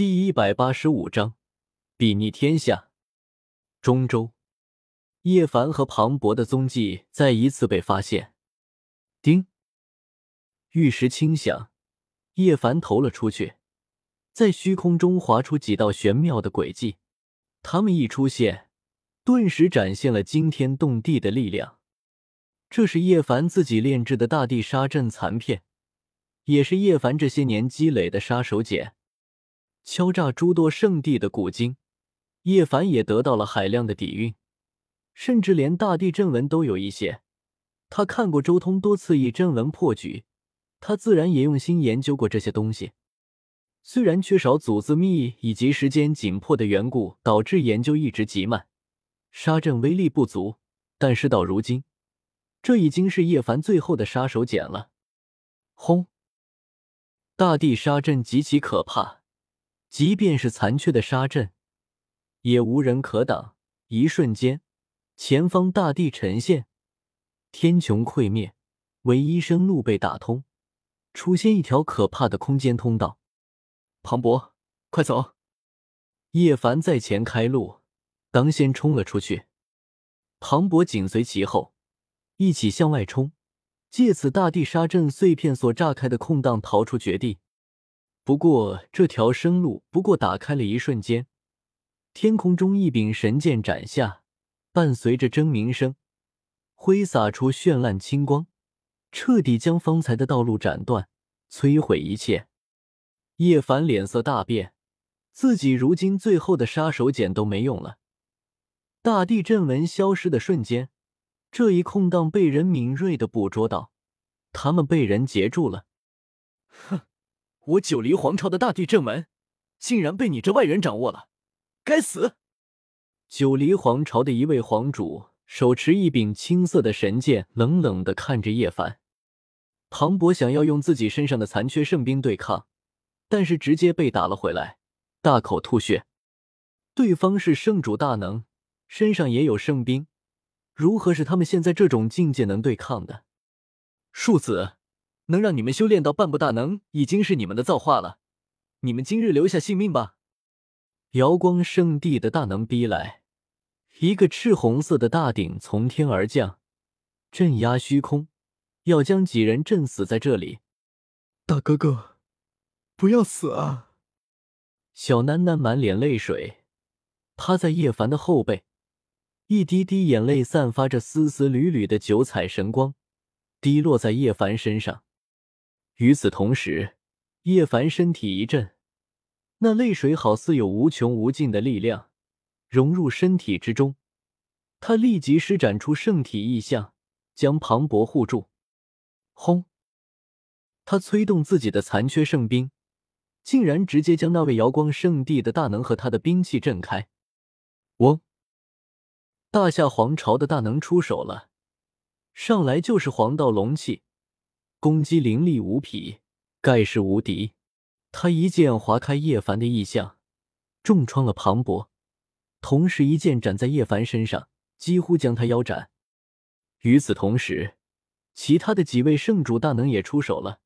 第一百八十五章，睥睨天下。中州，叶凡和庞博的踪迹再一次被发现。叮，玉石轻响，叶凡投了出去，在虚空中划出几道玄妙的轨迹。他们一出现，顿时展现了惊天动地的力量。这是叶凡自己炼制的大地杀阵残片，也是叶凡这些年积累的杀手锏。敲诈诸多圣地的古经，叶凡也得到了海量的底蕴，甚至连大地阵纹都有一些。他看过周通多次以阵文破局，他自然也用心研究过这些东西。虽然缺少祖字秘以及时间紧迫的缘故，导致研究一直极慢，杀阵威力不足，但事到如今，这已经是叶凡最后的杀手锏了。轰！大地杀阵极其可怕。即便是残缺的沙阵，也无人可挡。一瞬间，前方大地沉陷，天穹溃灭，唯一生路被打通，出现一条可怕的空间通道。庞博，快走！叶凡在前开路，当先冲了出去，庞博紧随其后，一起向外冲，借此大地沙阵碎片所炸开的空档逃出绝地。不过，这条生路不过打开了一瞬间，天空中一柄神剑斩下，伴随着争鸣声，挥洒出绚烂青光，彻底将方才的道路斩断，摧毁一切。叶凡脸色大变，自己如今最后的杀手锏都没用了。大地阵纹消失的瞬间，这一空档被人敏锐的捕捉到，他们被人截住了。哼！我九黎皇朝的大地阵纹，竟然被你这外人掌握了！该死！九黎皇朝的一位皇主手持一柄青色的神剑，冷冷的看着叶凡。庞博想要用自己身上的残缺圣兵对抗，但是直接被打了回来，大口吐血。对方是圣主大能，身上也有圣兵，如何是他们现在这种境界能对抗的？庶子。能让你们修炼到半步大能，已经是你们的造化了。你们今日留下性命吧！瑶光圣地的大能逼来，一个赤红色的大鼎从天而降，镇压虚空，要将几人震死在这里。大哥哥，不要死啊！小囡囡满脸泪水，趴在叶凡的后背，一滴滴眼泪散发着丝丝缕缕的九彩神光，滴落在叶凡身上。与此同时，叶凡身体一震，那泪水好似有无穷无尽的力量融入身体之中。他立即施展出圣体意象，将庞博护住。轰！他催动自己的残缺圣兵，竟然直接将那位瑶光圣地的大能和他的兵器震开。嗡！大夏皇朝的大能出手了，上来就是黄道龙气。攻击凌厉无匹，盖世无敌。他一剑划开叶凡的意象，重创了庞博，同时一剑斩在叶凡身上，几乎将他腰斩。与此同时，其他的几位圣主大能也出手了，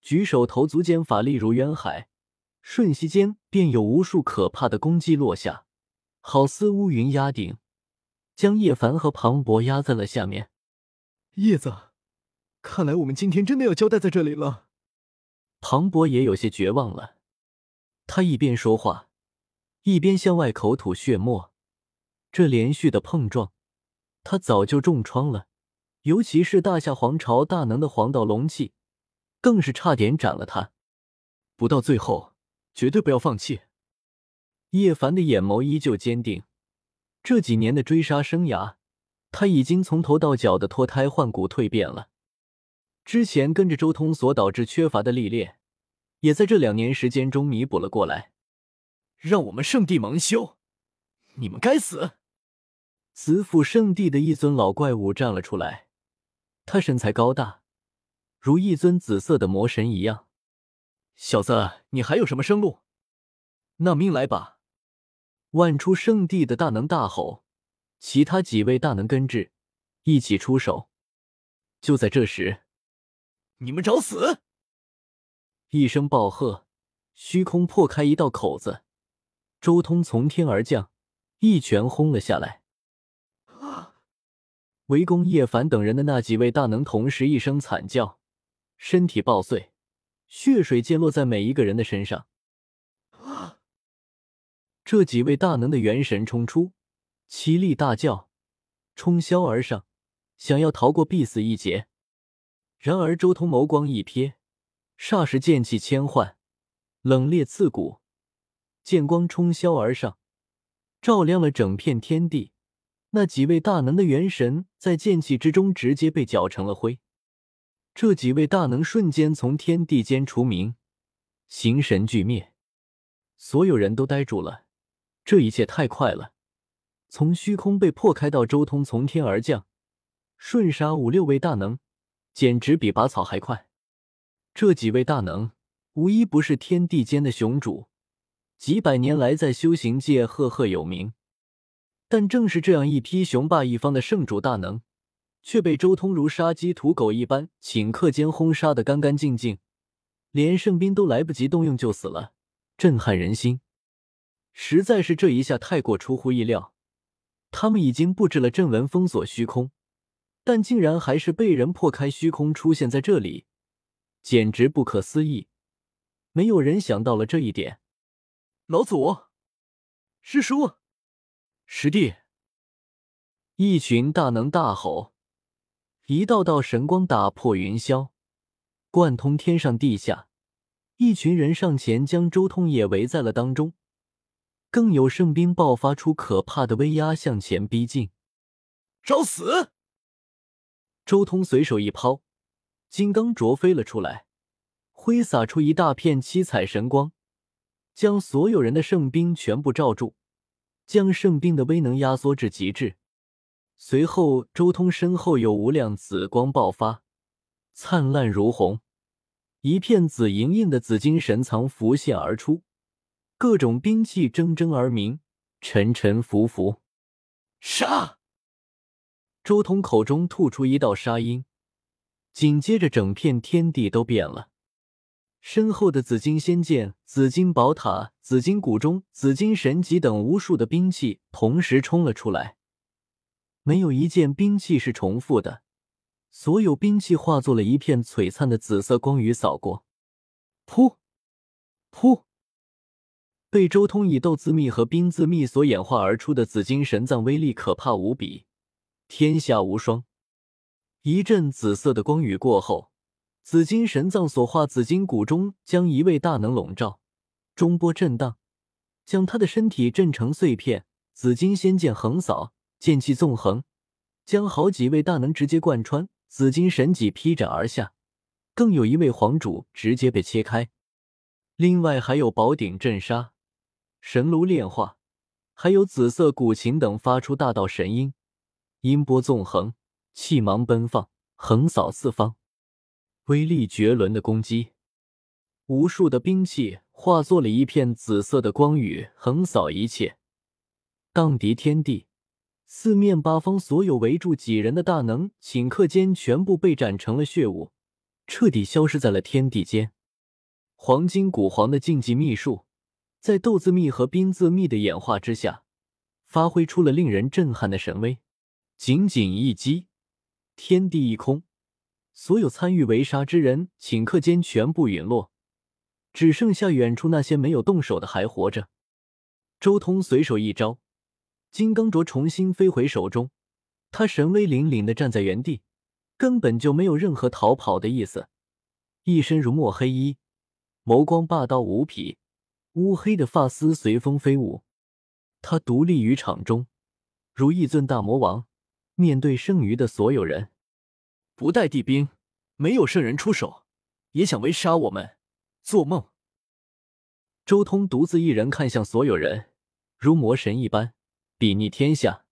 举手投足间法力如渊海，瞬息间便有无数可怕的攻击落下，好似乌云压顶，将叶凡和庞博压在了下面。叶子。看来我们今天真的要交代在这里了。庞博也有些绝望了，他一边说话，一边向外口吐血沫。这连续的碰撞，他早就重创了，尤其是大夏皇朝大能的黄道龙气，更是差点斩了他。不到最后，绝对不要放弃。叶凡的眼眸依旧坚定，这几年的追杀生涯，他已经从头到脚的脱胎换骨蜕变了。之前跟着周通所导致缺乏的历练，也在这两年时间中弥补了过来。让我们圣地蒙羞！你们该死！紫府圣地的一尊老怪物站了出来，他身材高大，如一尊紫色的魔神一样。小子，你还有什么生路？那命来吧！万出圣地的大能大吼，其他几位大能跟至，一起出手。就在这时。你们找死！一声暴喝，虚空破开一道口子，周通从天而降，一拳轰了下来。啊围攻叶凡等人的那几位大能同时一声惨叫，身体爆碎，血水溅落在每一个人的身上。啊这几位大能的元神冲出，凄厉大叫，冲霄而上，想要逃过必死一劫。然而周通眸光一瞥，霎时剑气千幻，冷冽刺骨，剑光冲霄而上，照亮了整片天地。那几位大能的元神在剑气之中直接被搅成了灰。这几位大能瞬间从天地间除名，形神俱灭，所有人都呆住了。这一切太快了，从虚空被破开到周通从天而降，瞬杀五六位大能，简直比拔草还快。这几位大能无一不是天地间的雄主，几百年来在修行界赫赫有名。但正是这样一批雄霸一方的圣主大能，却被周通如杀鸡屠狗一般顷刻间轰杀的干干净净，连圣兵都来不及动用就死了，震撼人心。实在是这一下太过出乎意料，他们已经布置了阵纹封锁虚空，但竟然还是被人破开虚空出现在这里，简直不可思议。没有人想到了这一点。老祖，师叔，师弟！一群大能大吼，一道道神光打破云霄，贯通天上地下。一群人上前将周通也围在了当中。更有圣兵爆发出可怕的威压，向前逼近。找死！周通随手一抛，金刚镯飞了出来，挥洒出一大片七彩神光，将所有人的圣兵全部罩住，将圣兵的威能压缩至极致。随后，周通身后有无量紫光爆发，灿烂如虹，一片紫莹莹的紫金神藏浮现而出。各种兵器铮铮而鸣，沉沉浮浮。杀！周通口中吐出一道杀音，紧接着整片天地都变了。身后的紫金仙剑、紫金宝塔、紫金古钟、紫金神戟等无数的兵器同时冲了出来，没有一件兵器是重复的，所有兵器化作了一片璀璨的紫色光雨扫过。噗！噗！被周通以斗字秘和冰字秘所演化而出的紫金神藏威力可怕无比，天下无双。一阵紫色的光雨过后，紫金神藏所化紫金谷中将一位大能笼罩，中波震荡，将他的身体震成碎片。紫金仙剑横扫，剑气纵横，将好几位大能直接贯穿。紫金神戟劈斩而下，更有一位皇主直接被切开。另外还有宝鼎镇杀。神炉炼化，还有紫色古琴等发出大道神音，音波纵横，气芒奔放，横扫四方，威力绝伦的攻击。无数的兵器化作了一片紫色的光雨，横扫一切，荡涤天地。四面八方所有围住几人的大能，顷刻间全部被斩成了血雾，彻底消失在了天地间。黄金古皇的禁忌秘术。在斗字秘和冰字秘的演化之下，发挥出了令人震撼的神威。仅仅一击，天地一空，所有参与围杀之人顷刻间全部陨落，只剩下远处那些没有动手的还活着。周通随手一招，金刚镯重新飞回手中，他神威凛凛的站在原地，根本就没有任何逃跑的意思，一身如墨黑衣，眸光霸道无匹。乌黑的发丝随风飞舞，他独立于场中，如一尊大魔王，面对剩余的所有人，不带地兵，没有圣人出手，也想围杀我们？做梦！周通独自一人看向所有人，如魔神一般，睥睨天下。